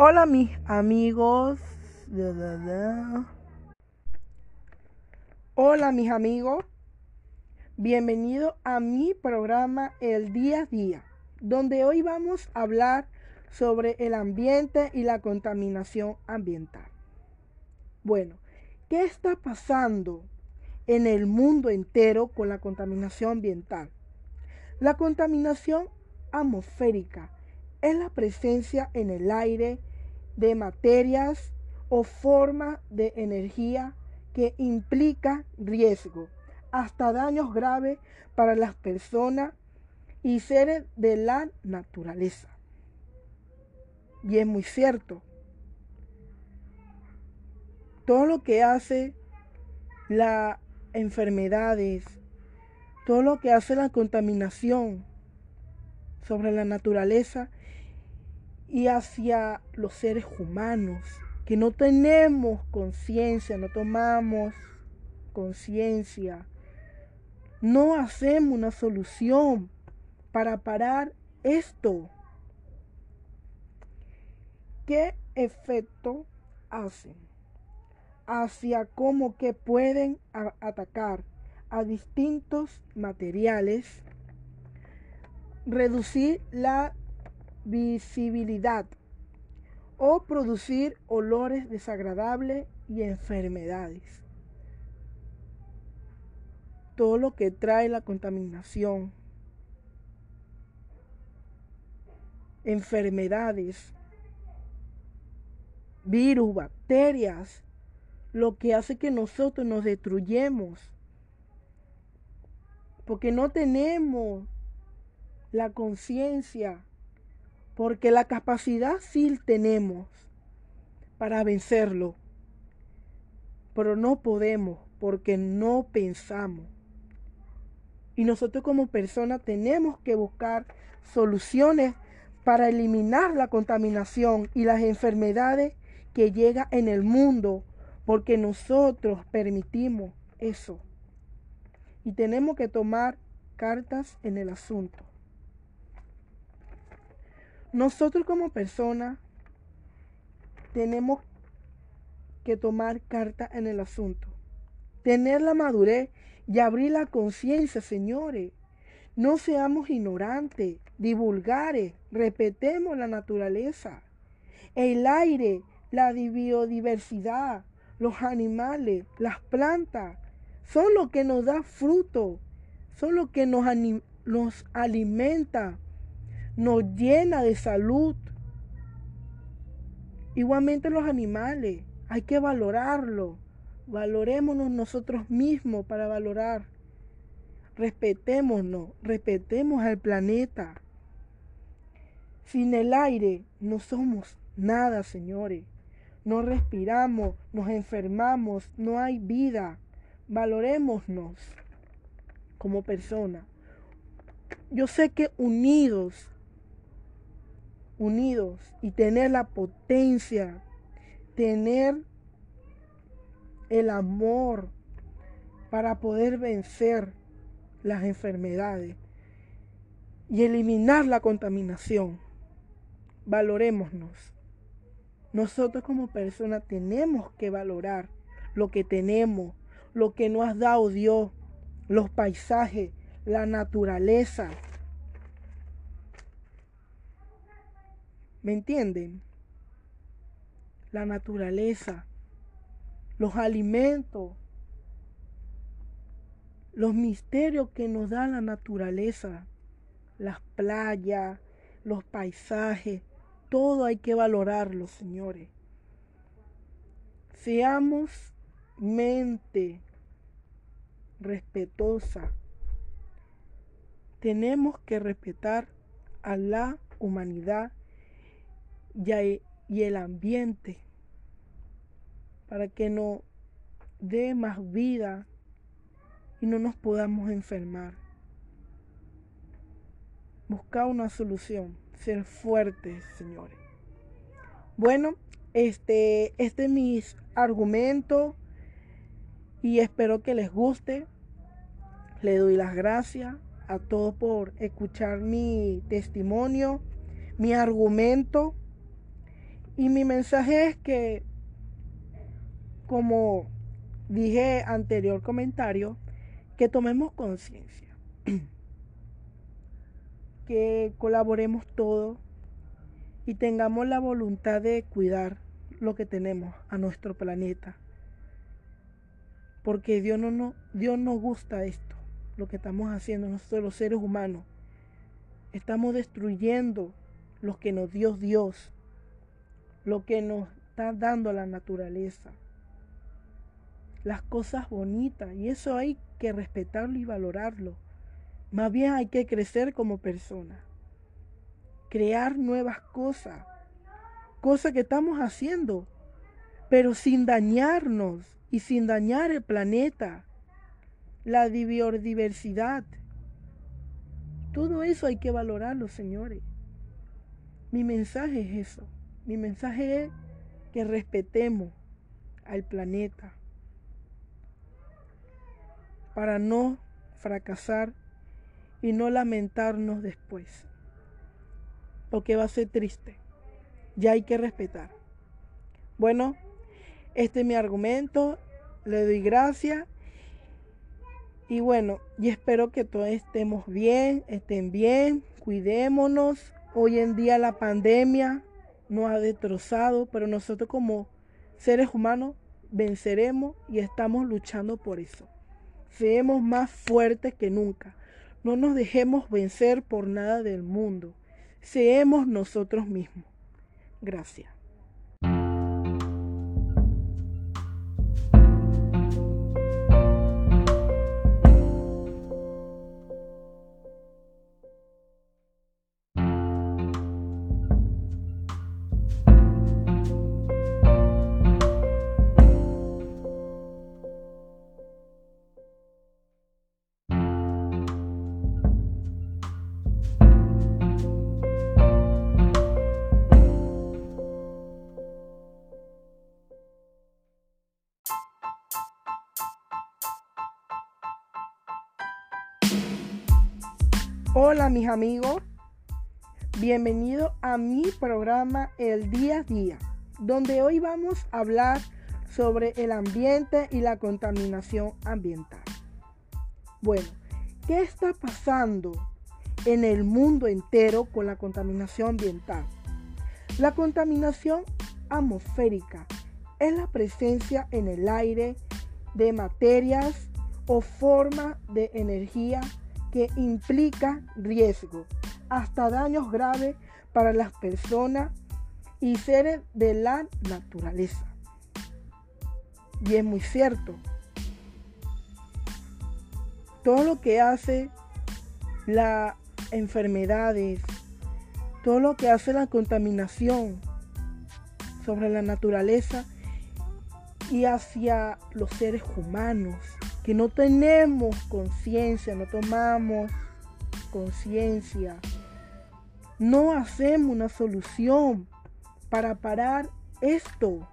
Hola mis amigos. Hola mis amigos. Bienvenido a mi programa El Día a Día, donde hoy vamos a hablar sobre el ambiente y la contaminación ambiental. Bueno, ¿qué está pasando en el mundo entero con la contaminación ambiental? La contaminación atmosférica es la presencia en el aire de materias o forma de energía que implica riesgo, hasta daños graves para las personas y seres de la naturaleza. Y es muy cierto. Todo lo que hace las enfermedades, todo lo que hace la contaminación sobre la naturaleza y hacia los seres humanos, que no tenemos conciencia, no tomamos conciencia, no hacemos una solución para parar esto. ¿Qué efecto hacen? Hacia cómo que pueden atacar a distintos materiales, reducir la visibilidad o producir olores desagradables y enfermedades. Todo lo que trae la contaminación, enfermedades, virus, bacterias, lo que hace que nosotros nos destruyemos, porque no tenemos la conciencia porque la capacidad sí tenemos para vencerlo, pero no podemos porque no pensamos. Y nosotros como personas tenemos que buscar soluciones para eliminar la contaminación y las enfermedades que llegan en el mundo, porque nosotros permitimos eso. Y tenemos que tomar cartas en el asunto. Nosotros como personas tenemos que tomar carta en el asunto, tener la madurez y abrir la conciencia, señores. No seamos ignorantes, divulgares, respetemos la naturaleza, el aire, la biodiversidad, los animales, las plantas, son lo que nos da fruto, son lo que nos, nos alimenta, nos llena de salud. Igualmente los animales, hay que valorarlo. Valorémonos nosotros mismos para valorar. Respetémonos, respetemos al planeta. Sin el aire no somos nada, señores. No respiramos, nos enfermamos, no hay vida. Valorémonos como personas. Yo sé que unidos unidos y tener la potencia, tener el amor para poder vencer las enfermedades y eliminar la contaminación. Valorémonos. Nosotros como personas tenemos que valorar lo que tenemos, lo que nos ha dado Dios, los paisajes, la naturaleza, ¿Me entienden? La naturaleza, los alimentos, los misterios que nos da la naturaleza, las playas, los paisajes, todo hay que valorarlo, señores. Seamos mente respetuosa. Tenemos que respetar a la humanidad y el ambiente para que nos dé más vida y no nos podamos enfermar. Buscar una solución, ser fuertes, señores. Bueno, este, este es mi argumento y espero que les guste. Le doy las gracias a todos por escuchar mi testimonio, mi argumento Y mi mensaje es que, como dije anterior comentario, que tomemos conciencia, que colaboremos todos y tengamos la voluntad de cuidar lo que tenemos a nuestro planeta. Porque Dios no, no, Dios nos gusta esto, lo que estamos haciendo nosotros los seres humanos. Estamos destruyendo lo que nos dio Dios, lo que nos está dando la naturaleza, las cosas bonitas, y eso hay que respetarlo y valorarlo. Más bien hay que crecer como persona crear nuevas cosas, cosas que estamos haciendo, pero sin dañarnos y sin dañar el planeta, la biodiversidad. Todo eso hay que valorarlo, señores. Mi mensaje es eso. Mi mensaje es que respetemos al planeta para no fracasar y no lamentarnos después porque va a ser triste. Ya hay que respetar. Bueno, este es mi argumento. Le doy gracias. Y bueno, y espero que todos estemos bien, estén bien, cuidémonos. Hoy en día la pandemia nos ha destrozado, pero nosotros como seres humanos venceremos y estamos luchando por eso. Seamos más fuertes que nunca. No nos dejemos vencer por nada del mundo seamos nosotros mismos. Gracias. Hola mis amigos, bienvenido a mi programa El Día a Día, donde hoy vamos a hablar sobre el ambiente y la contaminación ambiental. Bueno, ¿qué está pasando en el mundo entero con la contaminación ambiental? La contaminación atmosférica es la presencia en el aire de materias o formas de energía que implica riesgo, hasta daños graves para las personas y seres de la naturaleza. Y es muy cierto. Todo lo que hace las enfermedades, todo lo que hace la contaminación sobre la naturaleza y hacia los seres humanos que no tenemos conciencia, no tomamos conciencia, no hacemos una solución para parar esto.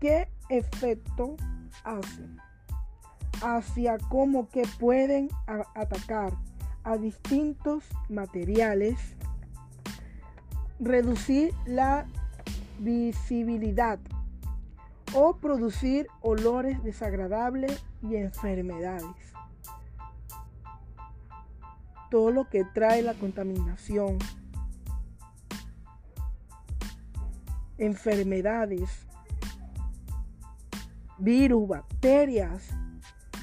¿Qué efecto hacen? Hacia cómo que pueden atacar a distintos materiales, reducir la visibilidad o producir olores desagradables y enfermedades. Todo lo que trae la contaminación, enfermedades, virus, bacterias,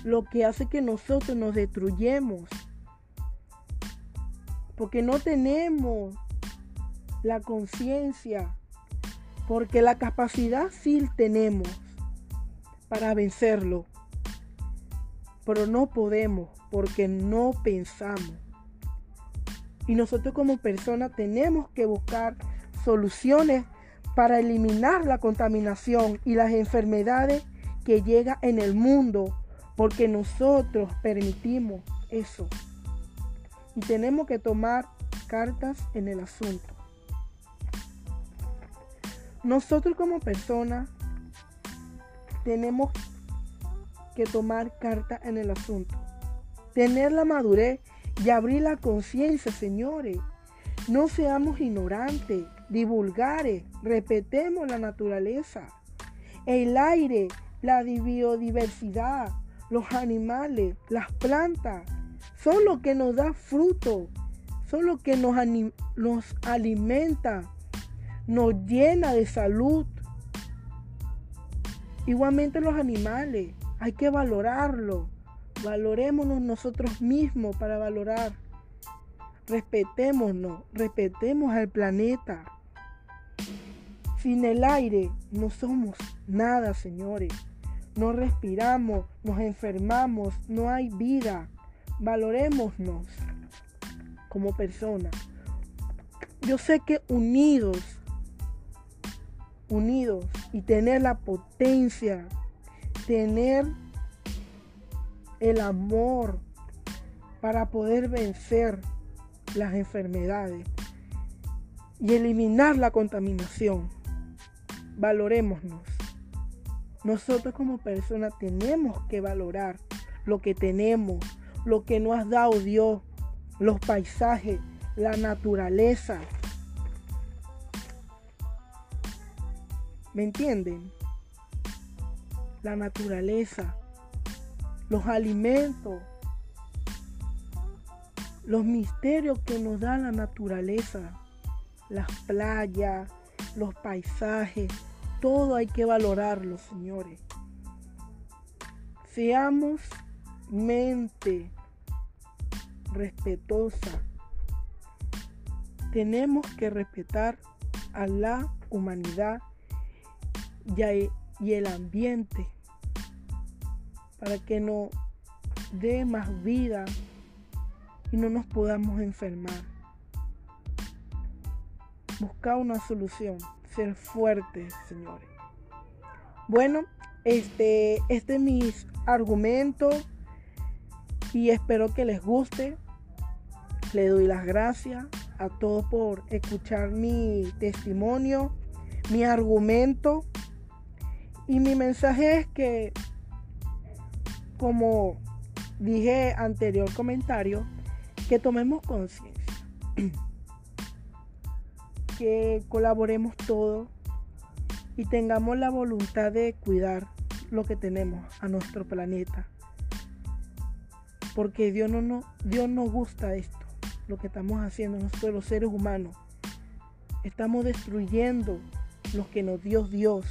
lo que hace que nosotros nos destruyemos. Porque no tenemos la conciencia porque la capacidad sí tenemos para vencerlo, pero no podemos porque no pensamos. Y nosotros como personas tenemos que buscar soluciones para eliminar la contaminación y las enfermedades que llegan en el mundo, porque nosotros permitimos eso. Y tenemos que tomar cartas en el asunto. Nosotros como personas tenemos que tomar carta en el asunto, tener la madurez y abrir la conciencia, señores. No seamos ignorantes, divulgare, respetemos la naturaleza, el aire, la biodiversidad, los animales, las plantas, son lo que nos da fruto, son lo que nos, nos alimenta, nos llena de salud. Igualmente los animales, hay que valorarlo. Valorémonos nosotros mismos para valorar. Respetémonos, respetemos al planeta. Sin el aire no somos nada, señores. No respiramos, nos enfermamos, no hay vida. Valorémonos como personas. Yo sé que unidos, unidos y tener la potencia, tener el amor para poder vencer las enfermedades y eliminar la contaminación. Valorémonos. Nosotros como personas tenemos que valorar lo que tenemos, lo que nos ha dado Dios, los paisajes, la naturaleza. ¿Me entienden? La naturaleza, los alimentos, los misterios que nos da la naturaleza, las playas, los paisajes, todo hay que valorarlo, señores. Seamos mente respetuosa. Tenemos que respetar a la humanidad y el ambiente para que no dé más vida y no nos podamos enfermar. Buscar una solución, ser fuertes, señores. Bueno, este, este es mis argumentos y espero que les guste. Le doy las gracias a todos por escuchar mi testimonio, mi argumento. Y mi mensaje es que, como dije anterior comentario, que tomemos conciencia, que colaboremos todos y tengamos la voluntad de cuidar lo que tenemos a nuestro planeta. Porque Dios no, no, Dios no gusta esto, lo que estamos haciendo nosotros los seres humanos. Estamos destruyendo lo que nos dio Dios,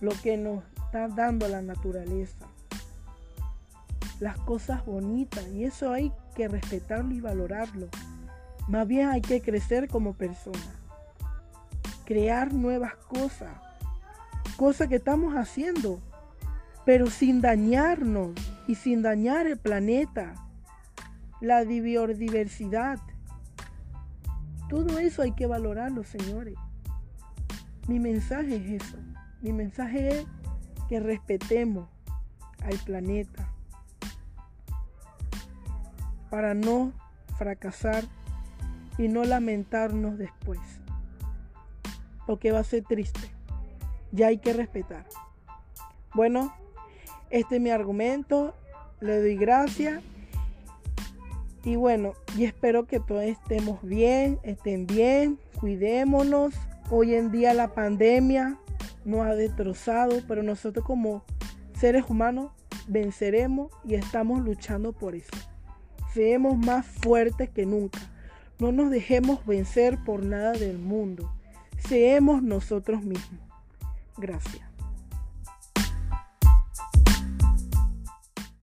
lo que nos está dando la naturaleza. Las cosas bonitas. Y eso hay que respetarlo y valorarlo. Más bien hay que crecer como persona. Crear nuevas cosas. Cosas que estamos haciendo. Pero sin dañarnos y sin dañar el planeta, la biodiversidad. Todo eso hay que valorarlo, señores. Mi mensaje es eso. Mi mensaje es que respetemos al planeta para no fracasar y no lamentarnos después. Porque va a ser triste. Ya hay que respetar. Bueno, este es mi argumento. Le doy gracias. Y bueno, y espero que todos estemos bien, estén bien, cuidémonos. Hoy en día la pandemia nos ha destrozado, pero nosotros como seres humanos venceremos y estamos luchando por eso. Seamos más fuertes que nunca. No nos dejemos vencer por nada del mundo. Seamos nosotros mismos. Gracias.